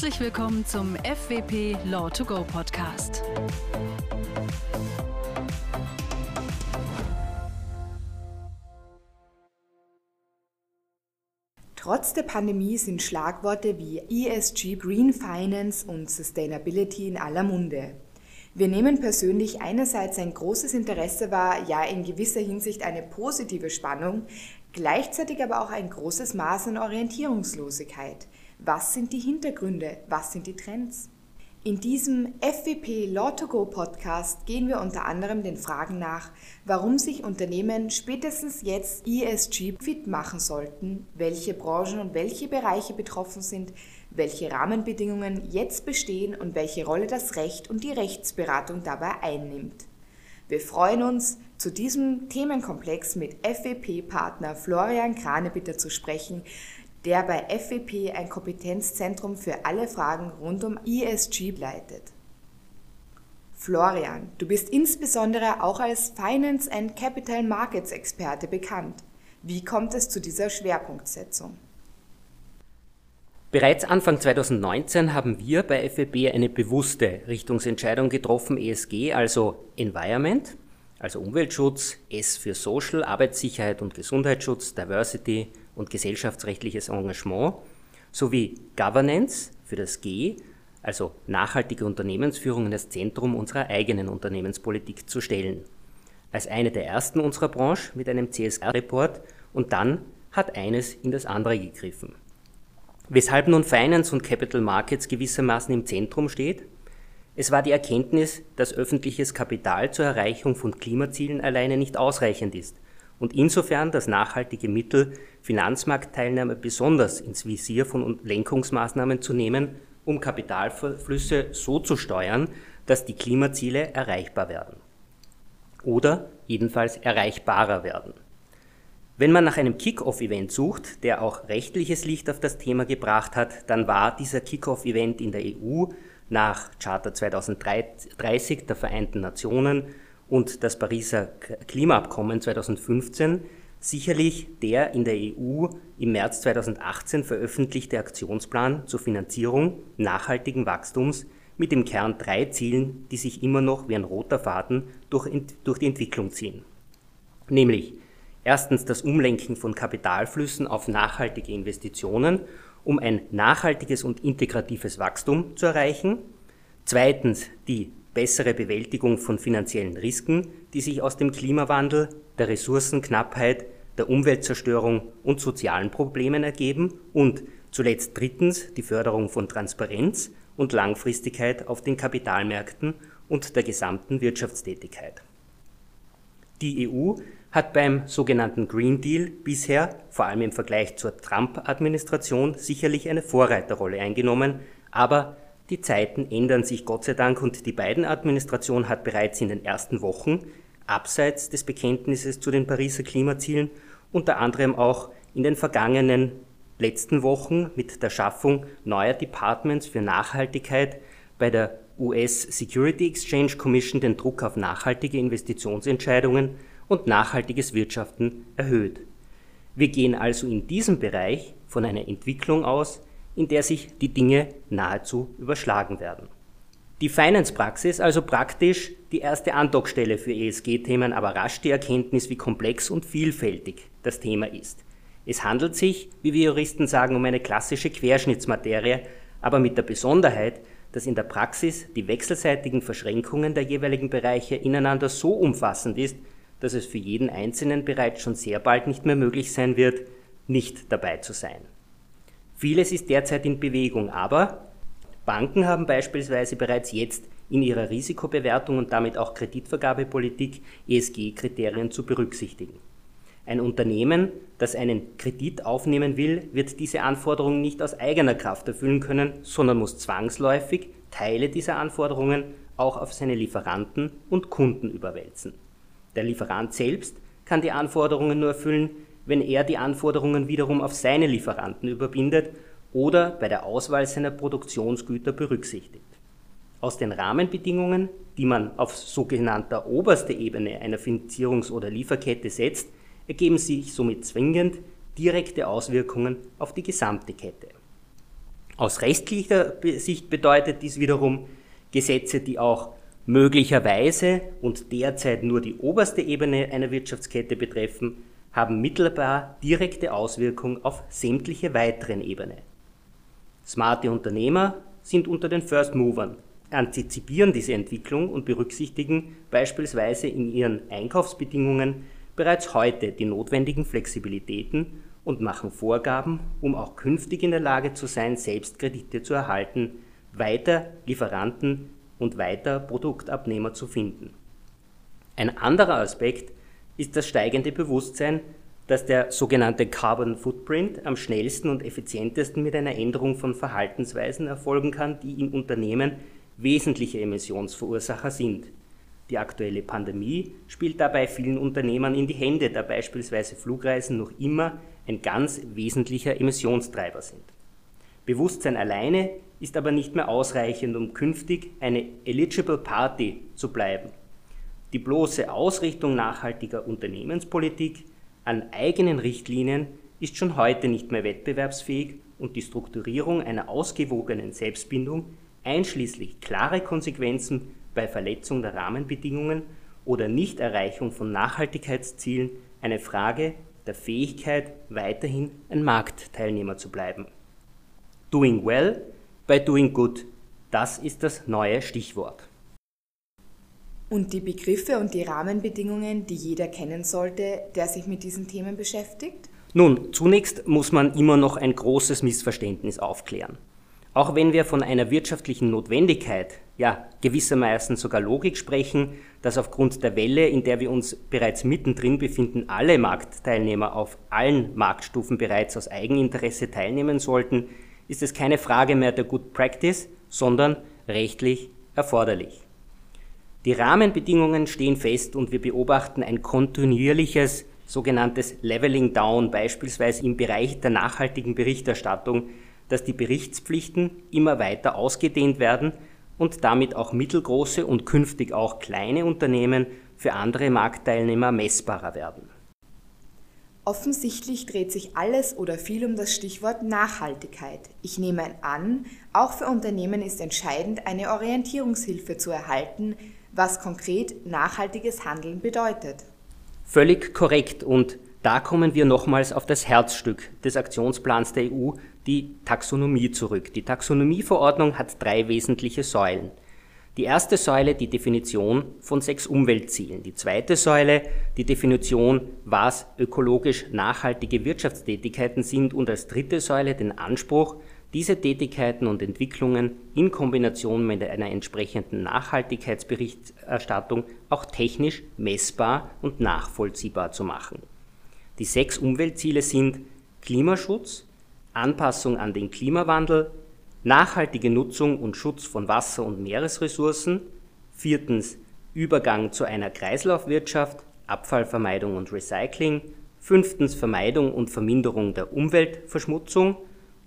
Herzlich willkommen zum FWP Law to Go Podcast. Trotz der Pandemie sind Schlagworte wie ESG, Green Finance und Sustainability in aller Munde. Wir nehmen persönlich einerseits ein großes Interesse wahr, ja in gewisser Hinsicht eine positive Spannung, gleichzeitig aber auch ein großes Maß an Orientierungslosigkeit. Was sind die Hintergründe? Was sind die Trends? In diesem FWP Law to Go Podcast gehen wir unter anderem den Fragen nach, warum sich Unternehmen spätestens jetzt ESG fit machen sollten, welche Branchen und welche Bereiche betroffen sind, welche Rahmenbedingungen jetzt bestehen und welche Rolle das Recht und die Rechtsberatung dabei einnimmt. Wir freuen uns, zu diesem Themenkomplex mit FWP-Partner Florian Kranebitter zu sprechen, der bei FWP ein Kompetenzzentrum für alle Fragen rund um ESG leitet. Florian, du bist insbesondere auch als Finance and Capital Markets Experte bekannt. Wie kommt es zu dieser Schwerpunktsetzung? Bereits Anfang 2019 haben wir bei FWB eine bewusste Richtungsentscheidung getroffen, ESG, also Environment, also Umweltschutz, S für Social, Arbeitssicherheit und Gesundheitsschutz, Diversity, und gesellschaftsrechtliches Engagement sowie Governance für das G, also nachhaltige Unternehmensführung in das Zentrum unserer eigenen Unternehmenspolitik zu stellen. Als eine der ersten unserer Branche mit einem CSR-Report und dann hat eines in das andere gegriffen. Weshalb nun Finance und Capital Markets gewissermaßen im Zentrum steht? Es war die Erkenntnis, dass öffentliches Kapital zur Erreichung von Klimazielen alleine nicht ausreichend ist und insofern das nachhaltige Mittel, Finanzmarktteilnahme besonders ins Visier von Lenkungsmaßnahmen zu nehmen, um Kapitalflüsse so zu steuern, dass die Klimaziele erreichbar werden. Oder jedenfalls erreichbarer werden. Wenn man nach einem Kick-off-Event sucht, der auch rechtliches Licht auf das Thema gebracht hat, dann war dieser Kick-off-Event in der EU nach Charta 2030 der Vereinten Nationen und das Pariser Klimaabkommen 2015 sicherlich der in der EU im März 2018 veröffentlichte Aktionsplan zur Finanzierung nachhaltigen Wachstums mit im Kern drei Zielen, die sich immer noch wie ein roter Faden durch, durch die Entwicklung ziehen. Nämlich erstens das Umlenken von Kapitalflüssen auf nachhaltige Investitionen, um ein nachhaltiges und integratives Wachstum zu erreichen. Zweitens die bessere Bewältigung von finanziellen Risiken, die sich aus dem Klimawandel, der Ressourcenknappheit, der Umweltzerstörung und sozialen Problemen ergeben und zuletzt drittens die Förderung von Transparenz und Langfristigkeit auf den Kapitalmärkten und der gesamten Wirtschaftstätigkeit. Die EU hat beim sogenannten Green Deal bisher, vor allem im Vergleich zur Trump-Administration, sicherlich eine Vorreiterrolle eingenommen, aber die Zeiten ändern sich Gott sei Dank und die Biden-Administration hat bereits in den ersten Wochen, abseits des Bekenntnisses zu den Pariser Klimazielen, unter anderem auch in den vergangenen letzten Wochen mit der Schaffung neuer Departments für Nachhaltigkeit bei der US Security Exchange Commission den Druck auf nachhaltige Investitionsentscheidungen und nachhaltiges Wirtschaften erhöht. Wir gehen also in diesem Bereich von einer Entwicklung aus, in der sich die Dinge nahezu überschlagen werden. Die Finance-Praxis, also praktisch die erste Andockstelle für ESG-Themen, aber rasch die Erkenntnis, wie komplex und vielfältig das Thema ist. Es handelt sich, wie wir Juristen sagen, um eine klassische Querschnittsmaterie, aber mit der Besonderheit, dass in der Praxis die wechselseitigen Verschränkungen der jeweiligen Bereiche ineinander so umfassend ist, dass es für jeden Einzelnen bereits schon sehr bald nicht mehr möglich sein wird, nicht dabei zu sein. Vieles ist derzeit in Bewegung, aber Banken haben beispielsweise bereits jetzt in ihrer Risikobewertung und damit auch Kreditvergabepolitik ESG-Kriterien zu berücksichtigen. Ein Unternehmen, das einen Kredit aufnehmen will, wird diese Anforderungen nicht aus eigener Kraft erfüllen können, sondern muss zwangsläufig Teile dieser Anforderungen auch auf seine Lieferanten und Kunden überwälzen. Der Lieferant selbst kann die Anforderungen nur erfüllen, wenn er die Anforderungen wiederum auf seine Lieferanten überbindet oder bei der Auswahl seiner Produktionsgüter berücksichtigt. Aus den Rahmenbedingungen, die man auf sogenannter oberster Ebene einer Finanzierungs- oder Lieferkette setzt, ergeben sich somit zwingend direkte Auswirkungen auf die gesamte Kette. Aus rechtlicher Sicht bedeutet dies wiederum, Gesetze, die auch möglicherweise und derzeit nur die oberste Ebene einer Wirtschaftskette betreffen, haben mittelbar direkte Auswirkungen auf sämtliche weiteren Ebenen. Smarte Unternehmer sind unter den First Movern, antizipieren diese Entwicklung und berücksichtigen beispielsweise in ihren Einkaufsbedingungen bereits heute die notwendigen Flexibilitäten und machen Vorgaben, um auch künftig in der Lage zu sein, selbst Kredite zu erhalten, weiter Lieferanten und weiter Produktabnehmer zu finden. Ein anderer Aspekt ist das steigende Bewusstsein, dass der sogenannte Carbon Footprint am schnellsten und effizientesten mit einer Änderung von Verhaltensweisen erfolgen kann, die in Unternehmen wesentliche Emissionsverursacher sind. Die aktuelle Pandemie spielt dabei vielen Unternehmern in die Hände, da beispielsweise Flugreisen noch immer ein ganz wesentlicher Emissionstreiber sind. Bewusstsein alleine ist aber nicht mehr ausreichend, um künftig eine eligible Party zu bleiben. Die bloße Ausrichtung nachhaltiger Unternehmenspolitik an eigenen Richtlinien ist schon heute nicht mehr wettbewerbsfähig und die Strukturierung einer ausgewogenen Selbstbindung einschließlich klare Konsequenzen bei Verletzung der Rahmenbedingungen oder Nichterreichung von Nachhaltigkeitszielen eine Frage der Fähigkeit, weiterhin ein Marktteilnehmer zu bleiben. Doing well by doing good, das ist das neue Stichwort. Und die Begriffe und die Rahmenbedingungen, die jeder kennen sollte, der sich mit diesen Themen beschäftigt? Nun, zunächst muss man immer noch ein großes Missverständnis aufklären. Auch wenn wir von einer wirtschaftlichen Notwendigkeit, ja gewissermaßen sogar Logik sprechen, dass aufgrund der Welle, in der wir uns bereits mittendrin befinden, alle Marktteilnehmer auf allen Marktstufen bereits aus Eigeninteresse teilnehmen sollten, ist es keine Frage mehr der Good Practice, sondern rechtlich erforderlich. Die Rahmenbedingungen stehen fest und wir beobachten ein kontinuierliches sogenanntes Leveling Down, beispielsweise im Bereich der nachhaltigen Berichterstattung, dass die Berichtspflichten immer weiter ausgedehnt werden und damit auch mittelgroße und künftig auch kleine Unternehmen für andere Marktteilnehmer messbarer werden. Offensichtlich dreht sich alles oder viel um das Stichwort Nachhaltigkeit. Ich nehme an, auch für Unternehmen ist entscheidend, eine Orientierungshilfe zu erhalten, was konkret nachhaltiges Handeln bedeutet. Völlig korrekt und da kommen wir nochmals auf das Herzstück des Aktionsplans der EU, die Taxonomie, zurück. Die Taxonomieverordnung hat drei wesentliche Säulen. Die erste Säule die Definition von sechs Umweltzielen. Die zweite Säule die Definition, was ökologisch nachhaltige Wirtschaftstätigkeiten sind. Und als dritte Säule den Anspruch, diese Tätigkeiten und Entwicklungen in Kombination mit einer entsprechenden Nachhaltigkeitsberichterstattung auch technisch messbar und nachvollziehbar zu machen. Die sechs Umweltziele sind Klimaschutz, Anpassung an den Klimawandel, nachhaltige Nutzung und Schutz von Wasser- und Meeresressourcen, viertens Übergang zu einer Kreislaufwirtschaft, Abfallvermeidung und Recycling, fünftens Vermeidung und Verminderung der Umweltverschmutzung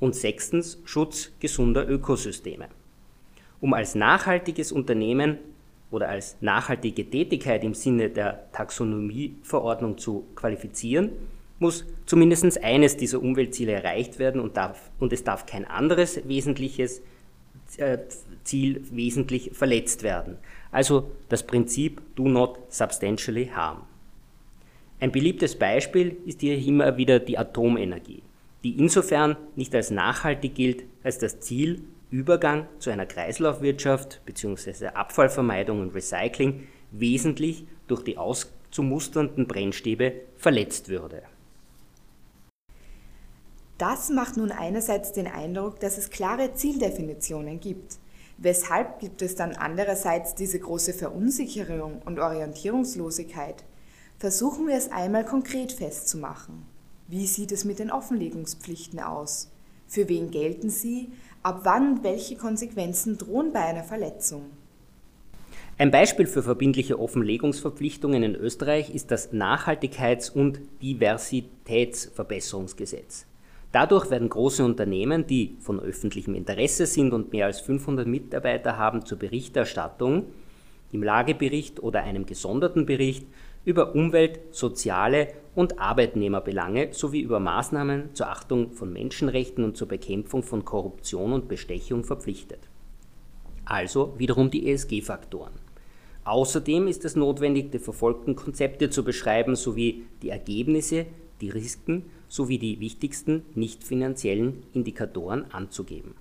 und sechstens Schutz gesunder Ökosysteme. Um als nachhaltiges Unternehmen oder als nachhaltige Tätigkeit im Sinne der Taxonomieverordnung zu qualifizieren, muss zumindest eines dieser Umweltziele erreicht werden und, darf, und es darf kein anderes wesentliches äh, Ziel wesentlich verletzt werden. Also das Prinzip Do not substantially harm. Ein beliebtes Beispiel ist hier immer wieder die Atomenergie, die insofern nicht als nachhaltig gilt, als das Ziel Übergang zu einer Kreislaufwirtschaft bzw. Abfallvermeidung und Recycling wesentlich durch die auszumusternden Brennstäbe verletzt würde. Das macht nun einerseits den Eindruck, dass es klare Zieldefinitionen gibt. Weshalb gibt es dann andererseits diese große Verunsicherung und Orientierungslosigkeit? Versuchen wir es einmal konkret festzumachen. Wie sieht es mit den Offenlegungspflichten aus? Für wen gelten sie? Ab wann welche Konsequenzen drohen bei einer Verletzung? Ein Beispiel für verbindliche Offenlegungsverpflichtungen in Österreich ist das Nachhaltigkeits- und Diversitätsverbesserungsgesetz. Dadurch werden große Unternehmen, die von öffentlichem Interesse sind und mehr als 500 Mitarbeiter haben, zur Berichterstattung im Lagebericht oder einem gesonderten Bericht über Umwelt-, soziale und Arbeitnehmerbelange sowie über Maßnahmen zur Achtung von Menschenrechten und zur Bekämpfung von Korruption und Bestechung verpflichtet. Also wiederum die ESG-Faktoren. Außerdem ist es notwendig, die verfolgten Konzepte zu beschreiben sowie die Ergebnisse, die Risiken sowie die wichtigsten nicht finanziellen Indikatoren anzugeben.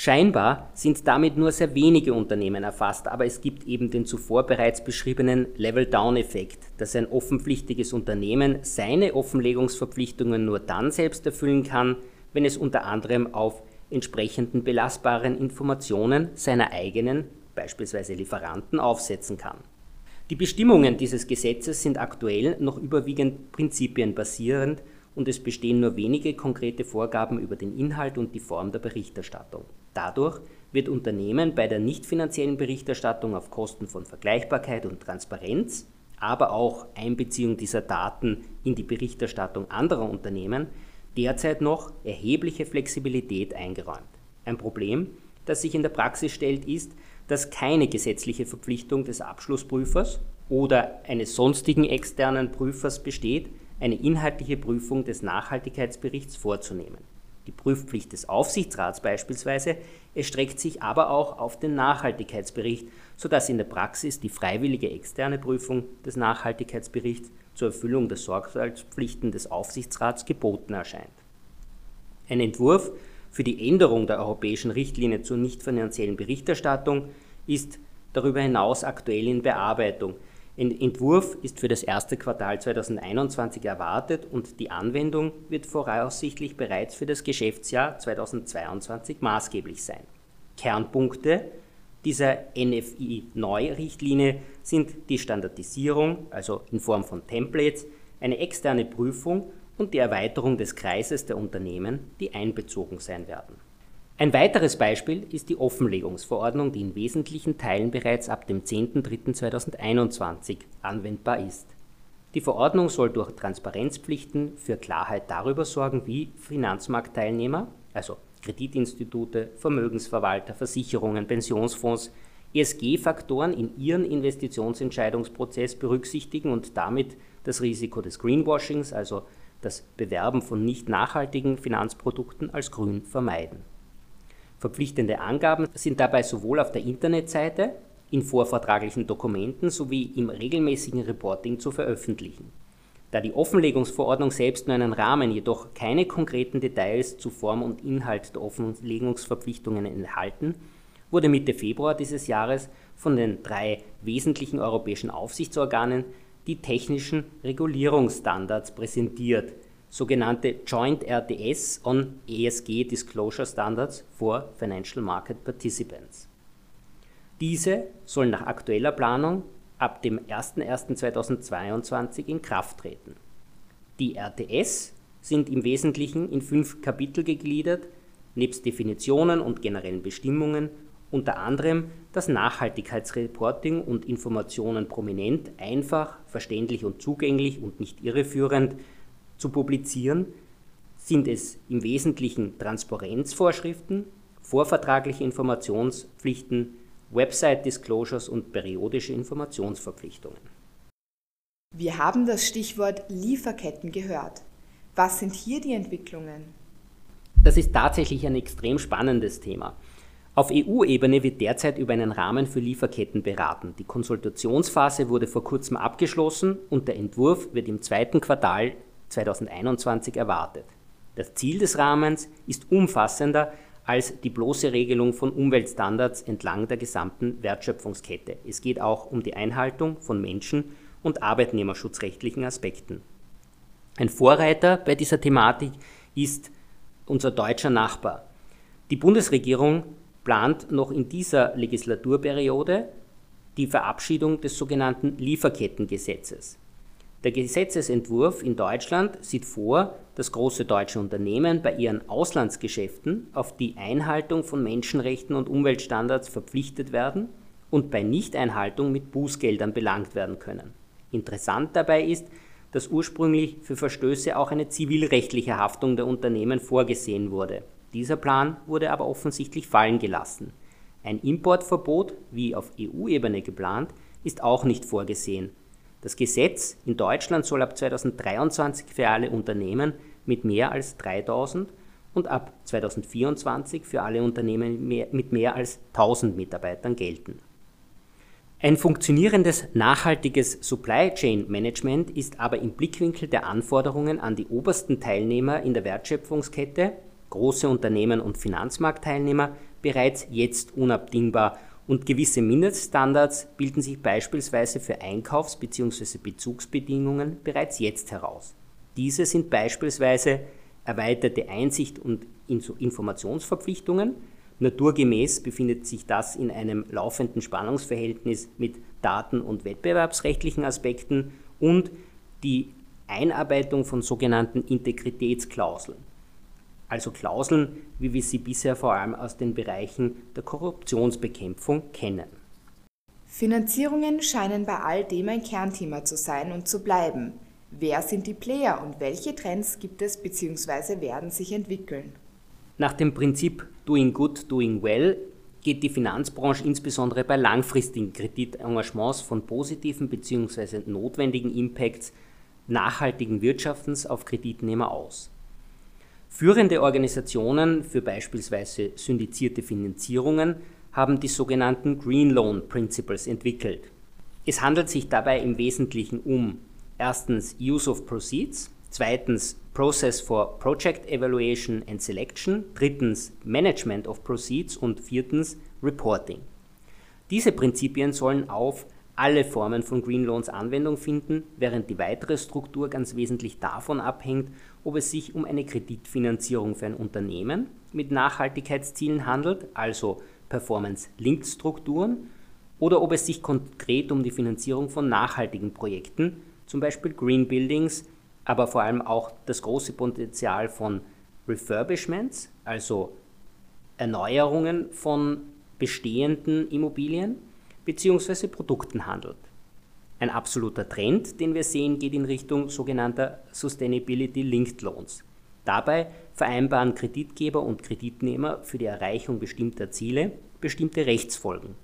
Scheinbar sind damit nur sehr wenige Unternehmen erfasst, aber es gibt eben den zuvor bereits beschriebenen Level-Down-Effekt, dass ein offenpflichtiges Unternehmen seine Offenlegungsverpflichtungen nur dann selbst erfüllen kann, wenn es unter anderem auf entsprechenden belastbaren Informationen seiner eigenen, beispielsweise Lieferanten, aufsetzen kann. Die Bestimmungen dieses Gesetzes sind aktuell noch überwiegend prinzipienbasierend und es bestehen nur wenige konkrete Vorgaben über den Inhalt und die Form der Berichterstattung. Dadurch wird Unternehmen bei der nicht finanziellen Berichterstattung auf Kosten von Vergleichbarkeit und Transparenz, aber auch Einbeziehung dieser Daten in die Berichterstattung anderer Unternehmen derzeit noch erhebliche Flexibilität eingeräumt. Ein Problem, das sich in der Praxis stellt, ist, dass keine gesetzliche Verpflichtung des Abschlussprüfers oder eines sonstigen externen Prüfers besteht, eine inhaltliche Prüfung des Nachhaltigkeitsberichts vorzunehmen. Die Prüfpflicht des Aufsichtsrats beispielsweise erstreckt sich aber auch auf den Nachhaltigkeitsbericht, sodass in der Praxis die freiwillige externe Prüfung des Nachhaltigkeitsberichts zur Erfüllung der Sorgfaltspflichten des Aufsichtsrats geboten erscheint. Ein Entwurf für die Änderung der europäischen Richtlinie zur nicht finanziellen Berichterstattung ist darüber hinaus aktuell in Bearbeitung. Ein Entwurf ist für das erste Quartal 2021 erwartet und die Anwendung wird voraussichtlich bereits für das Geschäftsjahr 2022 maßgeblich sein. Kernpunkte dieser NFI-Neu-Richtlinie sind die Standardisierung, also in Form von Templates, eine externe Prüfung und die Erweiterung des Kreises der Unternehmen, die einbezogen sein werden. Ein weiteres Beispiel ist die Offenlegungsverordnung, die in wesentlichen Teilen bereits ab dem 10.03.2021 anwendbar ist. Die Verordnung soll durch Transparenzpflichten für Klarheit darüber sorgen, wie Finanzmarktteilnehmer, also Kreditinstitute, Vermögensverwalter, Versicherungen, Pensionsfonds, ESG-Faktoren in ihren Investitionsentscheidungsprozess berücksichtigen und damit das Risiko des Greenwashings, also das Bewerben von nicht nachhaltigen Finanzprodukten als grün vermeiden. Verpflichtende Angaben sind dabei sowohl auf der Internetseite, in vorvertraglichen Dokumenten sowie im regelmäßigen Reporting zu veröffentlichen. Da die Offenlegungsverordnung selbst nur einen Rahmen, jedoch keine konkreten Details zu Form und Inhalt der Offenlegungsverpflichtungen enthalten, wurde Mitte Februar dieses Jahres von den drei wesentlichen europäischen Aufsichtsorganen die technischen Regulierungsstandards präsentiert, sogenannte Joint RTS on ESG Disclosure Standards for Financial Market Participants. Diese sollen nach aktueller Planung ab dem 01.01.2022 in Kraft treten. Die RTS sind im Wesentlichen in fünf Kapitel gegliedert, nebst Definitionen und generellen Bestimmungen unter anderem das Nachhaltigkeitsreporting und Informationen prominent, einfach, verständlich und zugänglich und nicht irreführend zu publizieren, sind es im Wesentlichen Transparenzvorschriften, vorvertragliche Informationspflichten, Website-Disclosures und periodische Informationsverpflichtungen. Wir haben das Stichwort Lieferketten gehört. Was sind hier die Entwicklungen? Das ist tatsächlich ein extrem spannendes Thema. Auf EU-Ebene wird derzeit über einen Rahmen für Lieferketten beraten. Die Konsultationsphase wurde vor kurzem abgeschlossen und der Entwurf wird im zweiten Quartal 2021 erwartet. Das Ziel des Rahmens ist umfassender als die bloße Regelung von Umweltstandards entlang der gesamten Wertschöpfungskette. Es geht auch um die Einhaltung von Menschen- und Arbeitnehmerschutzrechtlichen Aspekten. Ein Vorreiter bei dieser Thematik ist unser deutscher Nachbar. Die Bundesregierung plant noch in dieser Legislaturperiode die Verabschiedung des sogenannten Lieferkettengesetzes. Der Gesetzesentwurf in Deutschland sieht vor, dass große deutsche Unternehmen bei ihren Auslandsgeschäften auf die Einhaltung von Menschenrechten und Umweltstandards verpflichtet werden und bei Nichteinhaltung mit Bußgeldern belangt werden können. Interessant dabei ist, dass ursprünglich für Verstöße auch eine zivilrechtliche Haftung der Unternehmen vorgesehen wurde. Dieser Plan wurde aber offensichtlich fallen gelassen. Ein Importverbot, wie auf EU-Ebene geplant, ist auch nicht vorgesehen. Das Gesetz in Deutschland soll ab 2023 für alle Unternehmen mit mehr als 3000 und ab 2024 für alle Unternehmen mit mehr als 1000 Mitarbeitern gelten. Ein funktionierendes nachhaltiges Supply Chain Management ist aber im Blickwinkel der Anforderungen an die obersten Teilnehmer in der Wertschöpfungskette, große Unternehmen und Finanzmarktteilnehmer, bereits jetzt unabdingbar und gewisse Mindeststandards bilden sich beispielsweise für Einkaufs- bzw. Bezugsbedingungen bereits jetzt heraus. Diese sind beispielsweise erweiterte Einsicht und Informationsverpflichtungen. Naturgemäß befindet sich das in einem laufenden Spannungsverhältnis mit Daten- und wettbewerbsrechtlichen Aspekten und die Einarbeitung von sogenannten Integritätsklauseln. Also Klauseln, wie wir sie bisher vor allem aus den Bereichen der Korruptionsbekämpfung kennen. Finanzierungen scheinen bei all dem ein Kernthema zu sein und zu bleiben. Wer sind die Player und welche Trends gibt es bzw. werden sich entwickeln? Nach dem Prinzip Doing Good, Doing Well geht die Finanzbranche insbesondere bei langfristigen Kreditengagements von positiven bzw. notwendigen Impacts nachhaltigen Wirtschaftens auf Kreditnehmer aus. Führende Organisationen für beispielsweise syndizierte Finanzierungen haben die sogenannten Green Loan Principles entwickelt. Es handelt sich dabei im Wesentlichen um erstens Use of Proceeds, zweitens Process for Project Evaluation and Selection, drittens Management of Proceeds und viertens Reporting. Diese Prinzipien sollen auf alle Formen von Green Loans Anwendung finden, während die weitere Struktur ganz wesentlich davon abhängt, ob es sich um eine Kreditfinanzierung für ein Unternehmen mit Nachhaltigkeitszielen handelt, also Performance-Linked-Strukturen, oder ob es sich konkret um die Finanzierung von nachhaltigen Projekten zum Beispiel Green Buildings, aber vor allem auch das große Potenzial von Refurbishments, also Erneuerungen von bestehenden Immobilien bzw. Produkten handelt. Ein absoluter Trend, den wir sehen, geht in Richtung sogenannter Sustainability Linked Loans. Dabei vereinbaren Kreditgeber und Kreditnehmer für die Erreichung bestimmter Ziele bestimmte Rechtsfolgen.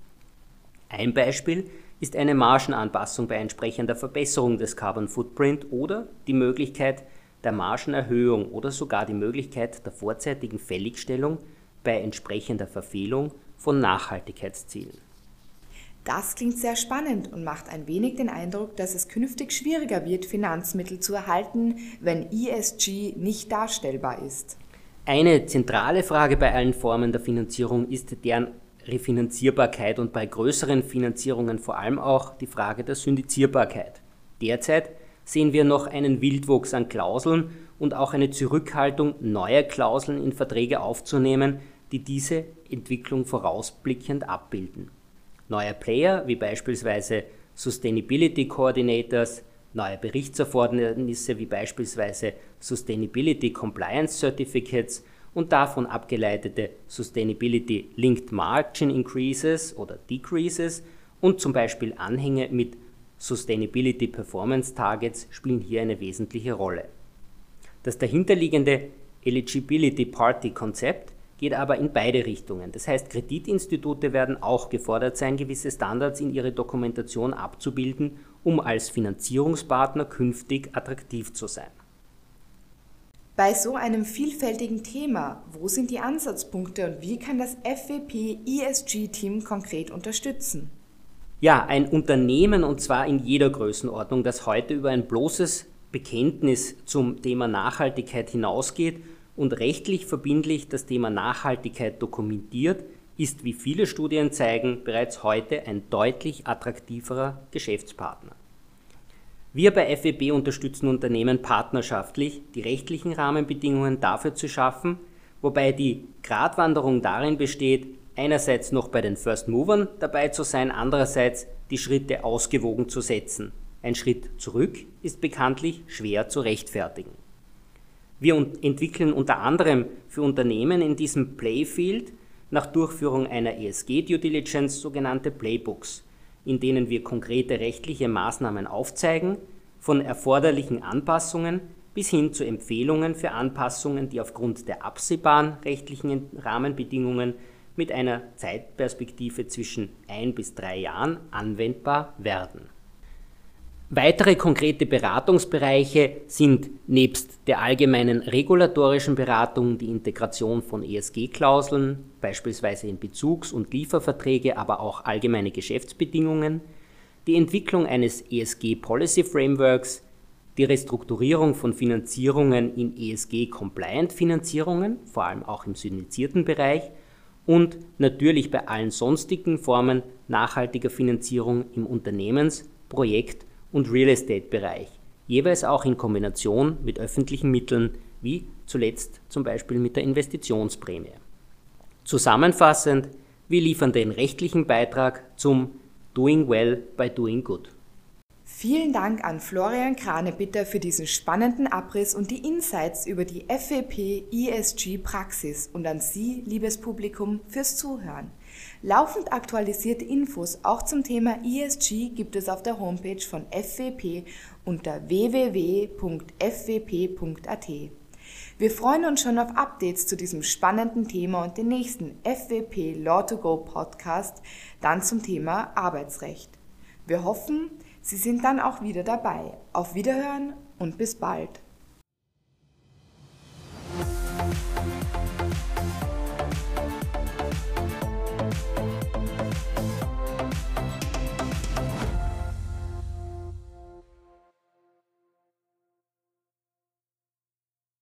Ein Beispiel ist eine Margenanpassung bei entsprechender Verbesserung des Carbon Footprint oder die Möglichkeit der Margenerhöhung oder sogar die Möglichkeit der vorzeitigen Fälligstellung bei entsprechender Verfehlung von Nachhaltigkeitszielen. Das klingt sehr spannend und macht ein wenig den Eindruck, dass es künftig schwieriger wird, Finanzmittel zu erhalten, wenn ESG nicht darstellbar ist. Eine zentrale Frage bei allen Formen der Finanzierung ist deren Refinanzierbarkeit und bei größeren Finanzierungen vor allem auch die Frage der Syndizierbarkeit. Derzeit sehen wir noch einen Wildwuchs an Klauseln und auch eine Zurückhaltung, neue Klauseln in Verträge aufzunehmen, die diese Entwicklung vorausblickend abbilden. Neue Player wie beispielsweise Sustainability Coordinators, neue Berichtserfordernisse wie beispielsweise Sustainability Compliance Certificates und davon abgeleitete Sustainability Linked Margin Increases oder Decreases und zum Beispiel Anhänge mit Sustainability Performance Targets spielen hier eine wesentliche Rolle. Das dahinterliegende Eligibility Party Konzept geht aber in beide Richtungen. Das heißt, Kreditinstitute werden auch gefordert sein, gewisse Standards in ihre Dokumentation abzubilden, um als Finanzierungspartner künftig attraktiv zu sein. Bei so einem vielfältigen Thema, wo sind die Ansatzpunkte und wie kann das FWP ESG-Team konkret unterstützen? Ja, ein Unternehmen und zwar in jeder Größenordnung, das heute über ein bloßes Bekenntnis zum Thema Nachhaltigkeit hinausgeht und rechtlich verbindlich das Thema Nachhaltigkeit dokumentiert, ist, wie viele Studien zeigen, bereits heute ein deutlich attraktiverer Geschäftspartner. Wir bei FEB unterstützen Unternehmen partnerschaftlich, die rechtlichen Rahmenbedingungen dafür zu schaffen, wobei die Gratwanderung darin besteht, einerseits noch bei den First Movern dabei zu sein, andererseits die Schritte ausgewogen zu setzen. Ein Schritt zurück ist bekanntlich schwer zu rechtfertigen. Wir entwickeln unter anderem für Unternehmen in diesem Playfield nach Durchführung einer ESG Due Diligence sogenannte Playbooks, in denen wir konkrete rechtliche Maßnahmen aufzeigen, von erforderlichen Anpassungen bis hin zu Empfehlungen für Anpassungen, die aufgrund der absehbaren rechtlichen Rahmenbedingungen mit einer Zeitperspektive zwischen ein bis drei Jahren anwendbar werden. Weitere konkrete Beratungsbereiche sind nebst der allgemeinen regulatorischen Beratung die Integration von ESG-Klauseln, beispielsweise in Bezugs- und Lieferverträge, aber auch allgemeine Geschäftsbedingungen, die Entwicklung eines ESG-Policy-Frameworks, die Restrukturierung von Finanzierungen in ESG-Compliant-Finanzierungen, vor allem auch im syndizierten Bereich, und natürlich bei allen sonstigen Formen nachhaltiger Finanzierung im Unternehmens-, Projekt- und Real Estate-Bereich, jeweils auch in Kombination mit öffentlichen Mitteln, wie zuletzt zum Beispiel mit der Investitionsprämie. Zusammenfassend, wir liefern den rechtlichen Beitrag zum Doing Well by Doing Good. Vielen Dank an Florian Kranebitter für diesen spannenden Abriss und die Insights über die FWP ESG Praxis und an Sie, liebes Publikum, fürs Zuhören. Laufend aktualisierte Infos auch zum Thema ESG gibt es auf der Homepage von FWP unter www.fwp.at. Wir freuen uns schon auf Updates zu diesem spannenden Thema und den nächsten FWP Law to Go Podcast, dann zum Thema Arbeitsrecht. Wir hoffen, Sie sind dann auch wieder dabei. Auf Wiederhören und bis bald.